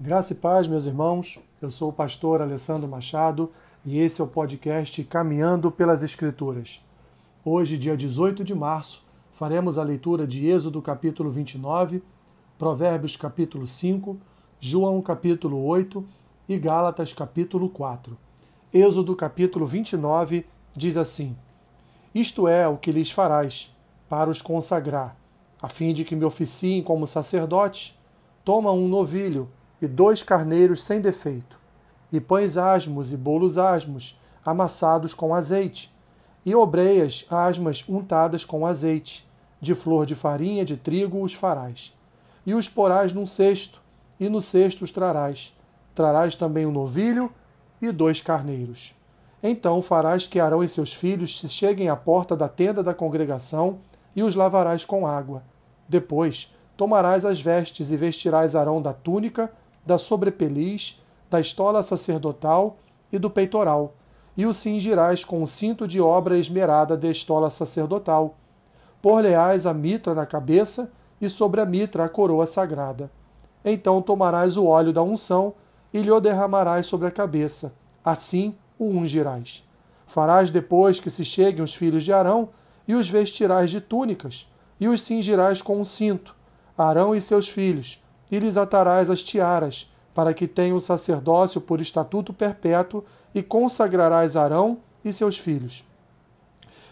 Graça e paz, meus irmãos. Eu sou o pastor Alessandro Machado e esse é o podcast Caminhando pelas Escrituras. Hoje, dia 18 de março, faremos a leitura de Êxodo capítulo 29, Provérbios capítulo 5, João capítulo 8 e Gálatas capítulo 4. Êxodo capítulo 29 diz assim: Isto é o que lhes farás para os consagrar, a fim de que me oficiem como sacerdotes. Toma um novilho e dois carneiros sem defeito, e pães asmos e bolos asmos, amassados com azeite, e obreias asmas untadas com azeite, de flor de farinha de trigo os farás. E os porás num cesto, e no cesto os trarás. Trarás também um novilho e dois carneiros. Então farás que Arão e seus filhos se cheguem à porta da tenda da congregação e os lavarás com água. Depois tomarás as vestes e vestirás Arão da túnica, da sobrepeliz, da estola sacerdotal e do peitoral, e o cingirás com o cinto de obra esmerada da estola sacerdotal. Por-lhe-ás a mitra na cabeça e sobre a mitra a coroa sagrada. Então tomarás o óleo da unção e lhe o derramarás sobre a cabeça. Assim o ungirás. Farás depois que se cheguem os filhos de Arão e os vestirás de túnicas e os cingirás com um cinto, Arão e seus filhos, e lhes atarás as tiaras, para que tenham o sacerdócio por estatuto perpétuo, e consagrarás Arão e seus filhos.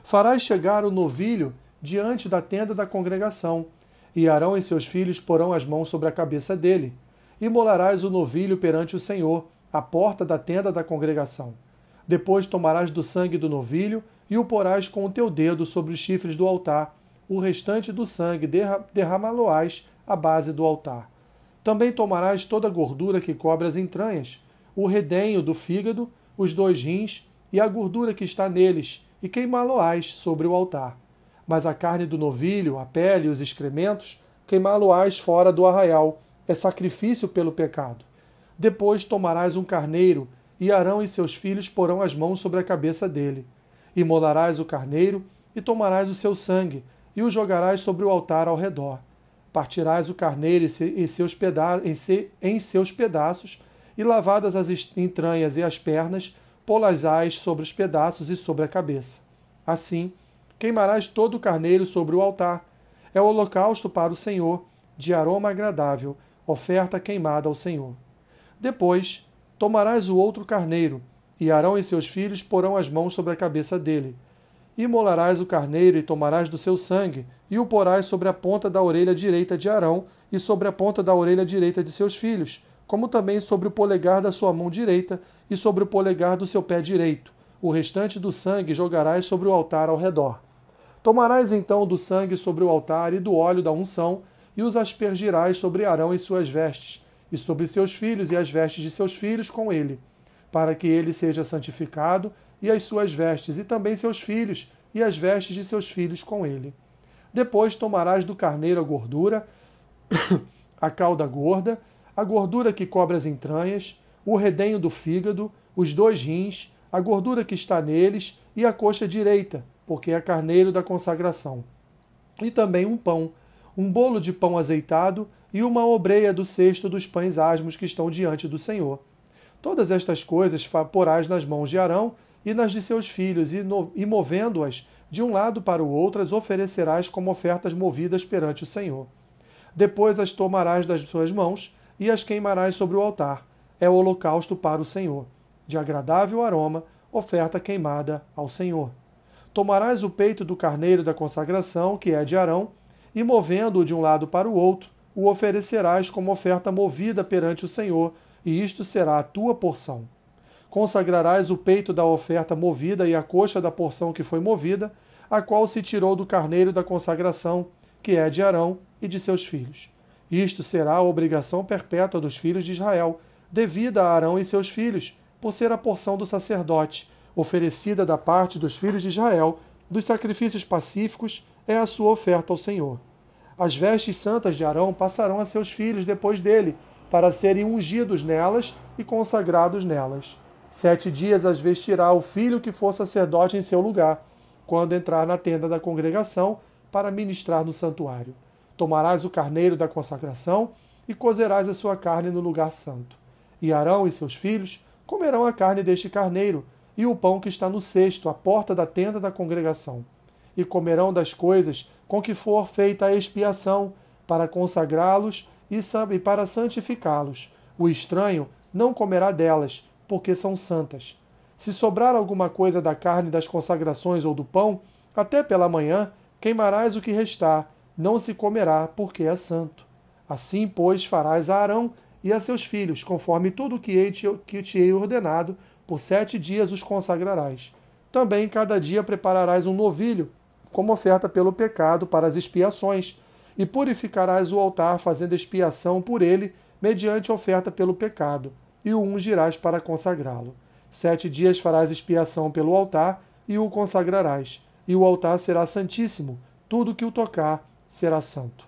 Farás chegar o novilho diante da tenda da congregação, e Arão e seus filhos porão as mãos sobre a cabeça dele, e molarás o novilho perante o Senhor, à porta da tenda da congregação. Depois tomarás do sangue do novilho e o porás com o teu dedo sobre os chifres do altar. O restante do sangue derramá-lo-ás à base do altar. Também tomarás toda a gordura que cobre as entranhas, o redenho do fígado, os dois rins e a gordura que está neles, e queimá-lo-ás sobre o altar. Mas a carne do novilho, a pele e os excrementos, queimá-lo-ás fora do arraial, é sacrifício pelo pecado. Depois tomarás um carneiro, e Arão e seus filhos porão as mãos sobre a cabeça dele. Imolarás o carneiro, e tomarás o seu sangue, e o jogarás sobre o altar ao redor partirás o carneiro em seus, peda em seus pedaços, e lavadas as entranhas e as pernas, polazás sobre os pedaços e sobre a cabeça. Assim, queimarás todo o carneiro sobre o altar. É o holocausto para o Senhor, de aroma agradável, oferta queimada ao Senhor. Depois, tomarás o outro carneiro, e Arão e seus filhos porão as mãos sobre a cabeça dele Imolarás o carneiro e tomarás do seu sangue, e o porás sobre a ponta da orelha direita de Arão e sobre a ponta da orelha direita de seus filhos, como também sobre o polegar da sua mão direita e sobre o polegar do seu pé direito. O restante do sangue jogarás sobre o altar ao redor. Tomarás então do sangue sobre o altar e do óleo da unção, e os aspergirás sobre Arão e suas vestes, e sobre seus filhos e as vestes de seus filhos com ele, para que ele seja santificado e as suas vestes, e também seus filhos, e as vestes de seus filhos com ele. Depois tomarás do carneiro a gordura, a cauda gorda, a gordura que cobre as entranhas, o redenho do fígado, os dois rins, a gordura que está neles e a coxa direita, porque é carneiro da consagração. E também um pão, um bolo de pão azeitado e uma obreia do cesto dos pães asmos que estão diante do Senhor. Todas estas coisas porás nas mãos de Arão e nas de seus filhos, e, e movendo-as de um lado para o outro, as oferecerás como ofertas movidas perante o Senhor. Depois as tomarás das suas mãos e as queimarás sobre o altar. É o holocausto para o Senhor, de agradável aroma, oferta queimada ao Senhor. Tomarás o peito do carneiro da consagração, que é de Arão, e movendo-o de um lado para o outro, o oferecerás como oferta movida perante o Senhor, e isto será a tua porção. Consagrarás o peito da oferta movida e a coxa da porção que foi movida, a qual se tirou do carneiro da consagração, que é de Arão e de seus filhos. Isto será a obrigação perpétua dos filhos de Israel, devida a Arão e seus filhos, por ser a porção do sacerdote, oferecida da parte dos filhos de Israel, dos sacrifícios pacíficos, é a sua oferta ao Senhor. As vestes santas de Arão passarão a seus filhos depois dele, para serem ungidos nelas e consagrados nelas. Sete dias as vestirá o filho que for sacerdote em seu lugar, quando entrar na tenda da congregação para ministrar no santuário. Tomarás o carneiro da consagração e cozerás a sua carne no lugar santo. E Arão e seus filhos comerão a carne deste carneiro, e o pão que está no cesto, à porta da tenda da congregação. E comerão das coisas com que for feita a expiação, para consagrá-los e para santificá-los. O estranho não comerá delas, porque são santas. Se sobrar alguma coisa da carne das consagrações ou do pão, até pela manhã, queimarás o que restar, não se comerá, porque é santo. Assim, pois, farás a Arão e a seus filhos, conforme tudo o que, te hei ordenado, por sete dias os consagrarás. Também cada dia prepararás um novilho, como oferta pelo pecado, para as expiações, e purificarás o altar, fazendo expiação por ele, mediante oferta pelo pecado, e o ungirás para consagrá-lo. Sete dias farás expiação pelo altar, e o consagrarás, e o altar será santíssimo, tudo que o tocar será santo.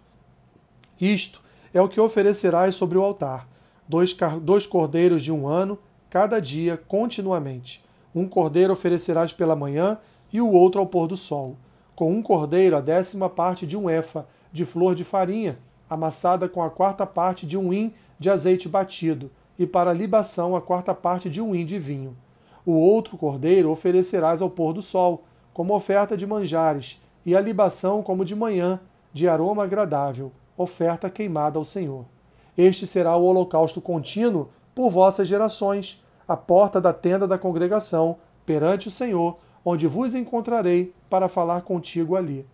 Isto é o que oferecerás sobre o altar: dois, dois cordeiros de um ano, cada dia, continuamente. Um cordeiro oferecerás pela manhã e o outro ao pôr do sol. Com um cordeiro, a décima parte de um efa de flor de farinha, amassada com a quarta parte de um hin de azeite batido, e para libação a quarta parte de um hin de vinho. O outro cordeiro oferecerás ao pôr do sol, como oferta de manjares, e a libação como de manhã, de aroma agradável, oferta queimada ao Senhor. Este será o holocausto contínuo por vossas gerações, à porta da tenda da congregação, perante o Senhor, onde vos encontrarei para falar contigo ali.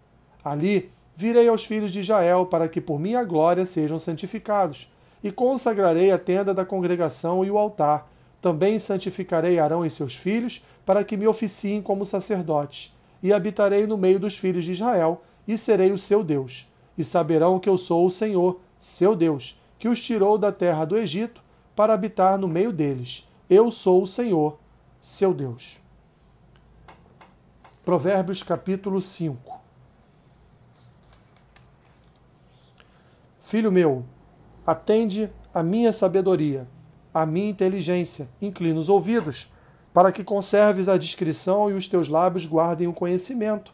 Ali virei aos filhos de Israel para que por minha glória sejam santificados, e consagrarei a tenda da congregação e o altar. Também santificarei Arão e seus filhos, para que me oficiem como sacerdotes, e habitarei no meio dos filhos de Israel, e serei o seu Deus. E saberão que eu sou o Senhor, seu Deus, que os tirou da terra do Egito, para habitar no meio deles. Eu sou o Senhor, seu Deus. Provérbios capítulo 5 Filho meu, atende a minha sabedoria, a minha inteligência, inclina os ouvidos, para que conserves a discrição e os teus lábios guardem o conhecimento,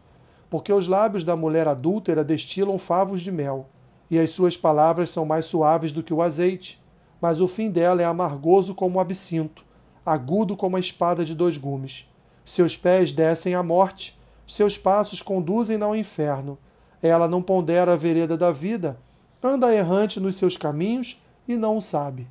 porque os lábios da mulher adúltera destilam favos de mel, e as suas palavras são mais suaves do que o azeite, mas o fim dela é amargoso como o absinto, agudo como a espada de dois gumes. Seus pés descem à morte, seus passos conduzem-na ao inferno. Ela não pondera a vereda da vida, anda errante nos seus caminhos e não o sabe.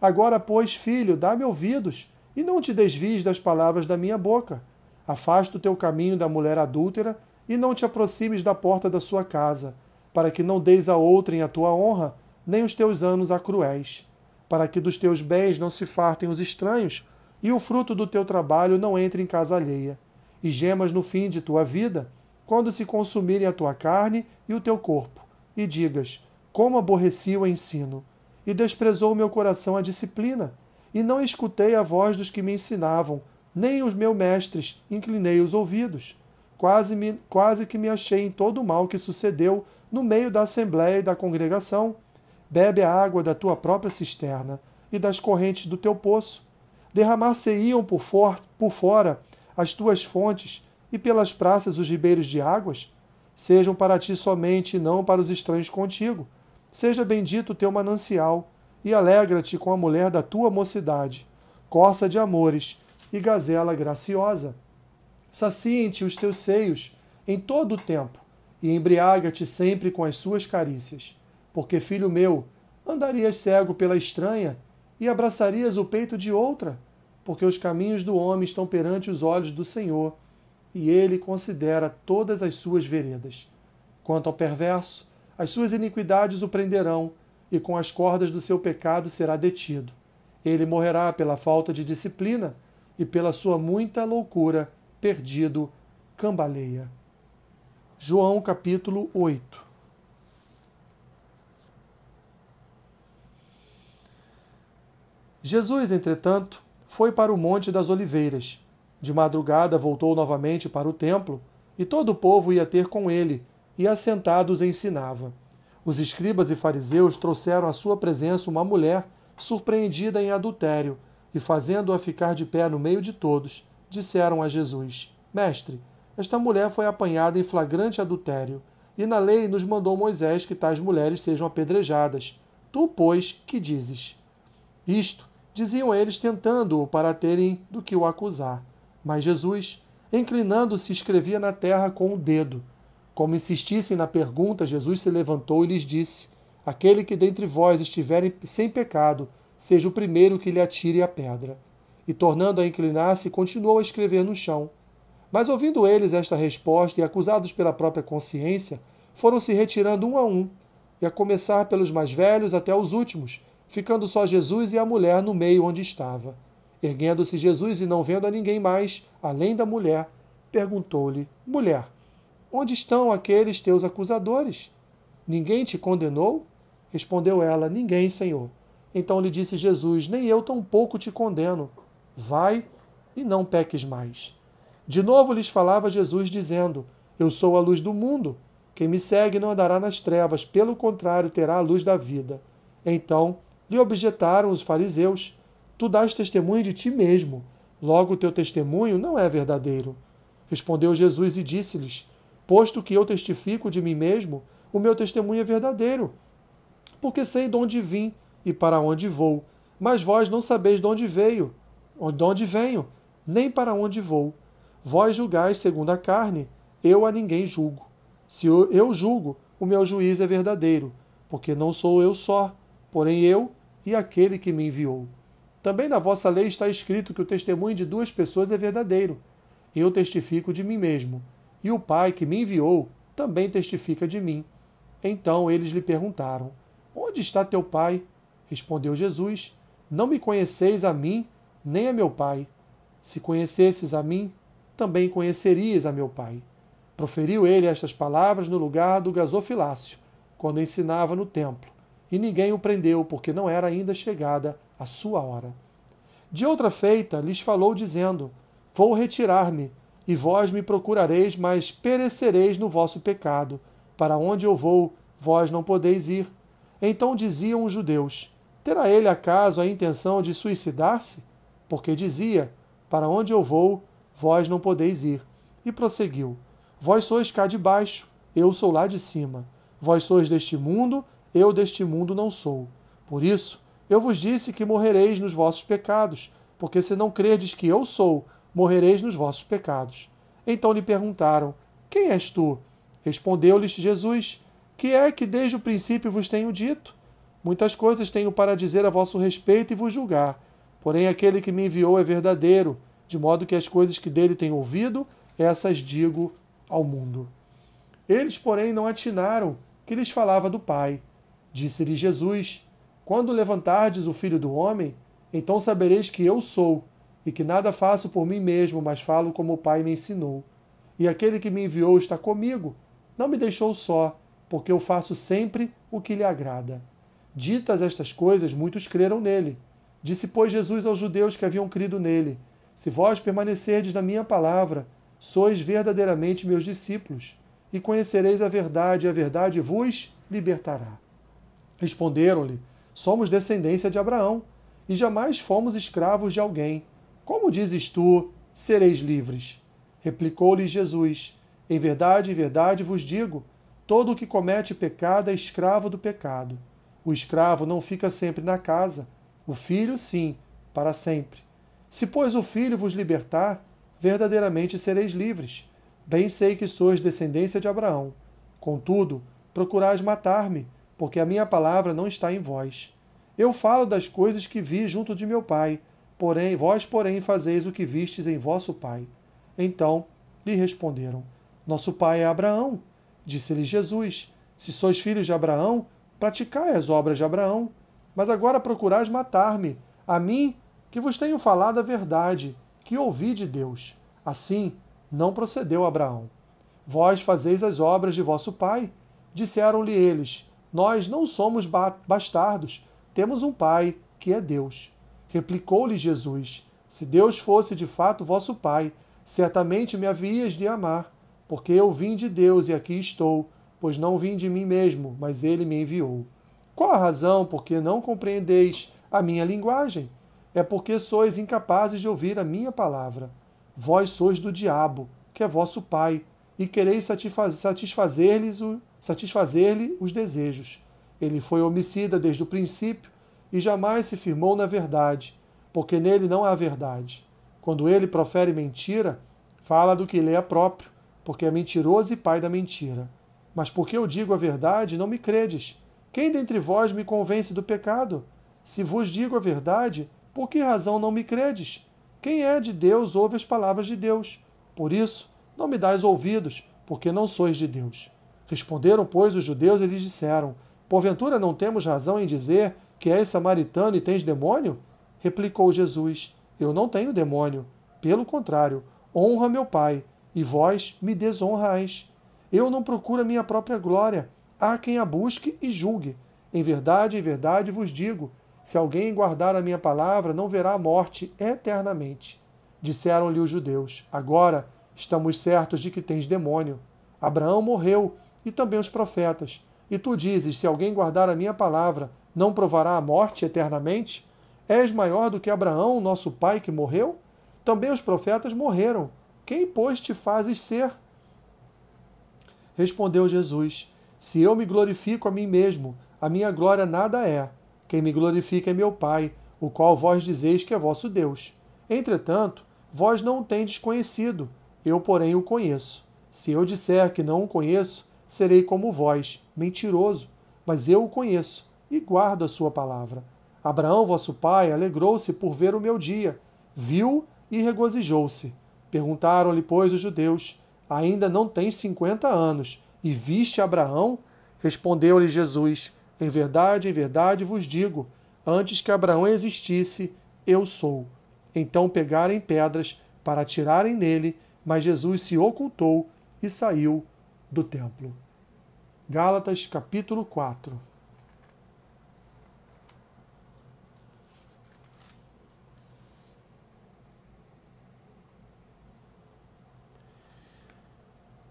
Agora, pois, filho, dá-me ouvidos, e não te desvies das palavras da minha boca. Afasta o teu caminho da mulher adúltera, e não te aproximes da porta da sua casa, para que não deis a outrem a tua honra, nem os teus anos a cruéis, para que dos teus bens não se fartem os estranhos, e o fruto do teu trabalho não entre em casa alheia, e gemas no fim de tua vida, quando se consumirem a tua carne e o teu corpo, e digas: como aborreci o ensino, e desprezou meu coração a disciplina, e não escutei a voz dos que me ensinavam, nem os meus mestres inclinei os ouvidos. Quase, me, quase que me achei em todo o mal que sucedeu no meio da assembléia e da congregação. Bebe a água da tua própria cisterna e das correntes do teu poço. Derramar-se-iam por, for, por fora as tuas fontes e pelas praças os ribeiros de águas? Sejam para ti somente e não para os estranhos contigo Seja bendito o teu manancial, e alegra-te com a mulher da tua mocidade, corça de amores e gazela graciosa. Saciem-te os teus seios em todo o tempo, e embriaga-te sempre com as suas carícias. Porque, filho meu, andarias cego pela estranha e abraçarias o peito de outra? Porque os caminhos do homem estão perante os olhos do Senhor, e ele considera todas as suas veredas. Quanto ao perverso, as suas iniquidades o prenderão, e com as cordas do seu pecado será detido. Ele morrerá pela falta de disciplina, e pela sua muita loucura, perdido, cambaleia. João capítulo 8 Jesus, entretanto, foi para o Monte das Oliveiras. De madrugada voltou novamente para o templo, e todo o povo ia ter com ele, e assentados ensinava. Os escribas e fariseus trouxeram à sua presença uma mulher surpreendida em adultério, e fazendo-a ficar de pé no meio de todos, disseram a Jesus: Mestre, esta mulher foi apanhada em flagrante adultério, e na lei nos mandou Moisés que tais mulheres sejam apedrejadas. Tu, pois, que dizes? Isto diziam eles tentando-o para terem do que o acusar. Mas Jesus, inclinando-se, escrevia na terra com o dedo. Como insistissem na pergunta, Jesus se levantou e lhes disse: Aquele que dentre vós estiver sem pecado, seja o primeiro que lhe atire a pedra. E tornando a inclinar-se, continuou a escrever no chão. Mas ouvindo eles esta resposta e acusados pela própria consciência, foram se retirando um a um, e a começar pelos mais velhos até os últimos, ficando só Jesus e a mulher no meio onde estava. Erguendo-se Jesus e não vendo a ninguém mais, além da mulher, perguntou-lhe: Mulher, onde estão aqueles teus acusadores? Ninguém te condenou? Respondeu ela: Ninguém, Senhor. Então lhe disse Jesus: Nem eu tampouco te condeno. Vai e não peques mais. De novo lhes falava Jesus, dizendo: Eu sou a luz do mundo. Quem me segue não andará nas trevas, pelo contrário, terá a luz da vida. Então lhe objetaram os fariseus: Tu dás testemunho de ti mesmo, logo o teu testemunho não é verdadeiro. Respondeu Jesus e disse-lhes: Posto que eu testifico de mim mesmo, o meu testemunho é verdadeiro. Porque sei de onde vim e para onde vou, mas vós não sabeis de onde veio, de onde venho, nem para onde vou. Vós julgais segundo a carne, eu a ninguém julgo. Se eu julgo, o meu juízo é verdadeiro, porque não sou eu só, porém eu e aquele que me enviou. Também na vossa lei está escrito que o testemunho de duas pessoas é verdadeiro. Eu testifico de mim mesmo, e o Pai que me enviou também testifica de mim. Então eles lhe perguntaram: Onde está teu Pai? Respondeu Jesus: Não me conheceis a mim, nem a meu Pai. Se conhecesses a mim, também conhecerias a meu Pai. Proferiu ele estas palavras no lugar do gasofilácio, quando ensinava no templo, e ninguém o prendeu, porque não era ainda chegada a sua hora. De outra feita, lhes falou, dizendo: Vou retirar-me, e vós me procurareis, mas perecereis no vosso pecado. Para onde eu vou, vós não podeis ir. Então diziam os judeus: Terá ele acaso a intenção de suicidar-se? Porque dizia: Para onde eu vou, vós não podeis ir. E prosseguiu: Vós sois cá de baixo, eu sou lá de cima. Vós sois deste mundo, eu deste mundo não sou. Por isso, eu vos disse que morrereis nos vossos pecados, porque se não credes que eu sou, morrereis nos vossos pecados. Então lhe perguntaram: Quem és tu? Respondeu-lhes Jesus: Que é que desde o princípio vos tenho dito? Muitas coisas tenho para dizer a vosso respeito e vos julgar. Porém, aquele que me enviou é verdadeiro de modo que as coisas que dele tenho ouvido, essas digo ao mundo. Eles, porém, não atinaram que lhes falava do Pai. Disse-lhe Jesus: Quando levantardes o Filho do Homem, então sabereis que eu sou, e que nada faço por mim mesmo, mas falo como o Pai me ensinou. E aquele que me enviou está comigo, não me deixou só, porque eu faço sempre o que lhe agrada. Ditas estas coisas, muitos creram nele. Disse, pois, Jesus aos judeus que haviam crido nele: se vós permanecerdes na minha palavra, sois verdadeiramente meus discípulos, e conhecereis a verdade, e a verdade vos libertará. Responderam-lhe: Somos descendência de Abraão, e jamais fomos escravos de alguém. Como dizes tu, sereis livres? Replicou-lhe Jesus: Em verdade, em verdade vos digo: todo o que comete pecado é escravo do pecado. O escravo não fica sempre na casa, o filho, sim, para sempre. Se, pois, o Filho vos libertar, verdadeiramente sereis livres. Bem sei que sois descendência de Abraão. Contudo, procurais matar-me, porque a minha palavra não está em vós. Eu falo das coisas que vi junto de meu pai, porém, vós, porém, fazeis o que vistes em vosso pai. Então lhe responderam: Nosso pai é Abraão. Disse-lhe Jesus: Se sois filhos de Abraão, praticai as obras de Abraão. Mas agora procurais matar-me, a mim que vos tenho falado a verdade, que ouvi de Deus. Assim, não procedeu Abraão. Vós fazeis as obras de vosso pai. Disseram-lhe eles: Nós não somos bastardos, temos um pai, que é Deus. Replicou-lhe Jesus: Se Deus fosse de fato vosso pai, certamente me havias de amar, porque eu vim de Deus e aqui estou, pois não vim de mim mesmo, mas ele me enviou. Qual a razão por que não compreendeis a minha linguagem? é porque sois incapazes de ouvir a minha palavra. Vós sois do diabo, que é vosso pai, e quereis satisfazer-lhe satisfazer os desejos. Ele foi homicida desde o princípio e jamais se firmou na verdade, porque nele não há verdade. Quando ele profere mentira, fala do que lhe é próprio, porque é mentiroso e pai da mentira. Mas porque eu digo a verdade, não me credes. Quem dentre vós me convence do pecado? Se vos digo a verdade, por que razão não me credes? Quem é de Deus ouve as palavras de Deus. Por isso, não me dais ouvidos, porque não sois de Deus. Responderam, pois, os judeus e lhes disseram: Porventura não temos razão em dizer que és samaritano e tens demônio? Replicou Jesus: Eu não tenho demônio. Pelo contrário, honra meu Pai, e vós me desonrais. Eu não procuro a minha própria glória. Há quem a busque e julgue. Em verdade, em verdade vos digo: se alguém guardar a minha palavra, não verá a morte eternamente. Disseram-lhe os judeus: Agora estamos certos de que tens demônio. Abraão morreu, e também os profetas. E tu dizes: Se alguém guardar a minha palavra, não provará a morte eternamente? És maior do que Abraão, nosso pai, que morreu? Também os profetas morreram. Quem, pois, te fazes ser? Respondeu Jesus: Se eu me glorifico a mim mesmo, a minha glória nada é. Quem me glorifica é meu Pai, o qual vós dizeis que é vosso Deus. Entretanto, vós não o tendes conhecido, eu, porém, o conheço. Se eu disser que não o conheço, serei como vós, mentiroso, mas eu o conheço e guardo a sua palavra. Abraão, vosso pai, alegrou-se por ver o meu dia, viu e regozijou-se. Perguntaram-lhe, pois, os judeus: Ainda não tens cinquenta anos, e viste Abraão? Respondeu-lhe Jesus: Em verdade, em verdade vos digo: antes que Abraão existisse, eu sou. Então pegarem pedras para atirarem nele, mas Jesus se ocultou e saiu do templo. Gálatas capítulo 4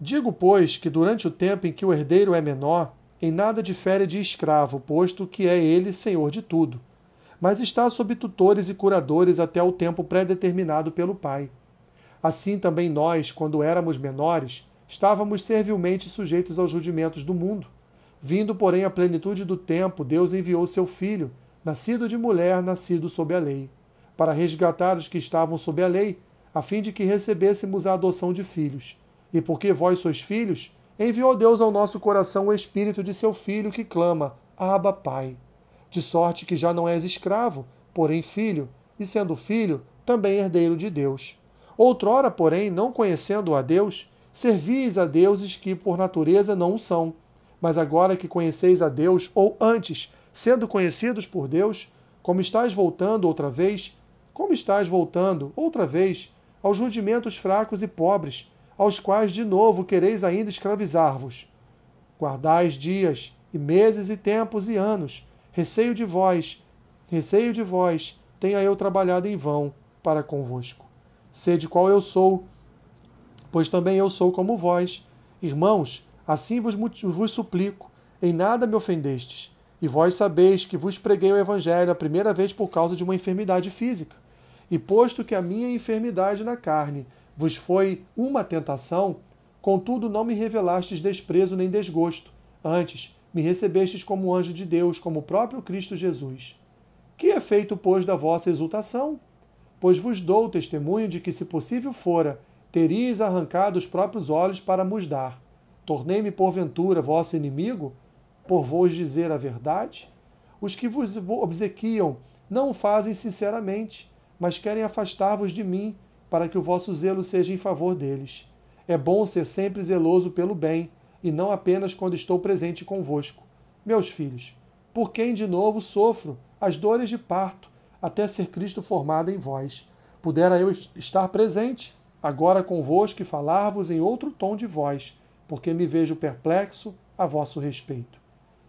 Digo, pois, que durante o tempo em que o herdeiro é menor, em nada difere de escravo, posto que é ele senhor de tudo, mas está sob tutores e curadores até o tempo pré-determinado pelo Pai. Assim também nós, quando éramos menores, estávamos servilmente sujeitos aos rudimentos do mundo. Vindo, porém, a plenitude do tempo, Deus enviou seu Filho, nascido de mulher, nascido sob a lei, para resgatar os que estavam sob a lei, a fim de que recebêssemos a adoção de filhos. E porque vós sois filhos, enviou Deus ao nosso coração o espírito de seu filho que clama: Abba, Pai. De sorte que já não és escravo, porém filho, e sendo filho, também herdeiro de Deus. Outrora, porém, não conhecendo a Deus, servis a deuses que por natureza não o são. Mas agora que conheceis a Deus, ou antes, sendo conhecidos por Deus, como estáis voltando outra vez, como estáis voltando outra vez aos rudimentos fracos e pobres, aos quais de novo quereis ainda escravizar-vos. Guardais dias, e meses, e tempos, e anos. Receio de vós, receio de vós, tenha eu trabalhado em vão para convosco. Sede qual eu sou, pois também eu sou como vós. Irmãos, assim vos, vos suplico, em nada me ofendestes. E vós sabeis que vos preguei o Evangelho a primeira vez por causa de uma enfermidade física. E posto que a minha enfermidade na carne vos foi uma tentação, contudo não me revelastes desprezo nem desgosto. Antes, me recebestes como anjo de Deus, como o próprio Cristo Jesus. Que é feito, pois, da vossa exultação? Pois vos dou testemunho de que, se possível fora, teríeis arrancado os próprios olhos para nos dar. Tornei-me, porventura, vosso inimigo, por vos dizer a verdade? Os que vos obsequiam não o fazem sinceramente, mas querem afastar-vos de mim, para que o vosso zelo seja em favor deles. É bom ser sempre zeloso pelo bem, e não apenas quando estou presente convosco. Meus filhos, por quem de novo sofro as dores de parto, até ser Cristo formado em vós. Pudera eu estar presente, agora convosco e falar-vos em outro tom de voz, porque me vejo perplexo a vosso respeito.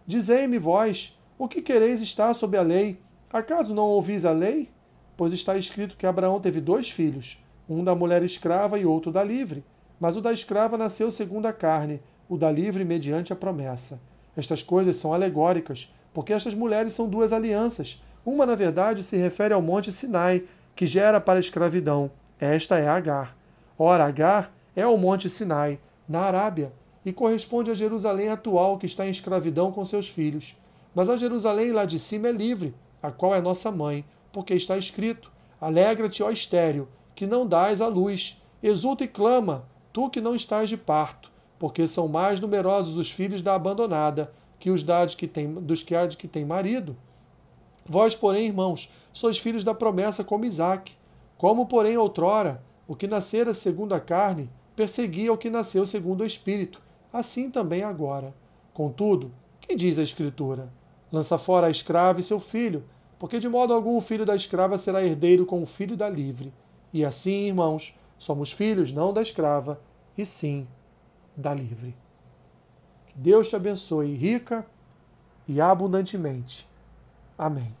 Dizei-me, vós, o que quereis estar sob a lei? Acaso não ouvis a lei? Pois está escrito que Abraão teve dois filhos, um da mulher escrava e outro da livre. Mas o da escrava nasceu segundo a carne, o da livre mediante a promessa. Estas coisas são alegóricas, porque estas mulheres são duas alianças. Uma, na verdade, se refere ao monte Sinai, que gera para a escravidão. Esta é Agar. Ora, Agar é o monte Sinai, na Arábia, e corresponde a Jerusalém atual, que está em escravidão com seus filhos. Mas a Jerusalém lá de cima é livre, a qual é nossa mãe, porque está escrito: Alegra-te, ó estéreo, que não dás a luz, exulta e clama, tu que não estás de parto, porque são mais numerosos os filhos da abandonada que os da que tem, dos que há de que tem marido. Vós, porém, irmãos, sois filhos da promessa como Isaque. Como, porém, outrora, o que nascera segundo a carne perseguia o que nasceu segundo o Espírito, assim também agora. Contudo, que diz a Escritura? Lança fora a escrava e seu filho, porque de modo algum o filho da escrava será herdeiro com o filho da livre. E assim, irmãos, somos filhos não da escrava, e sim da livre. Que Deus te abençoe rica e abundantemente. Amém.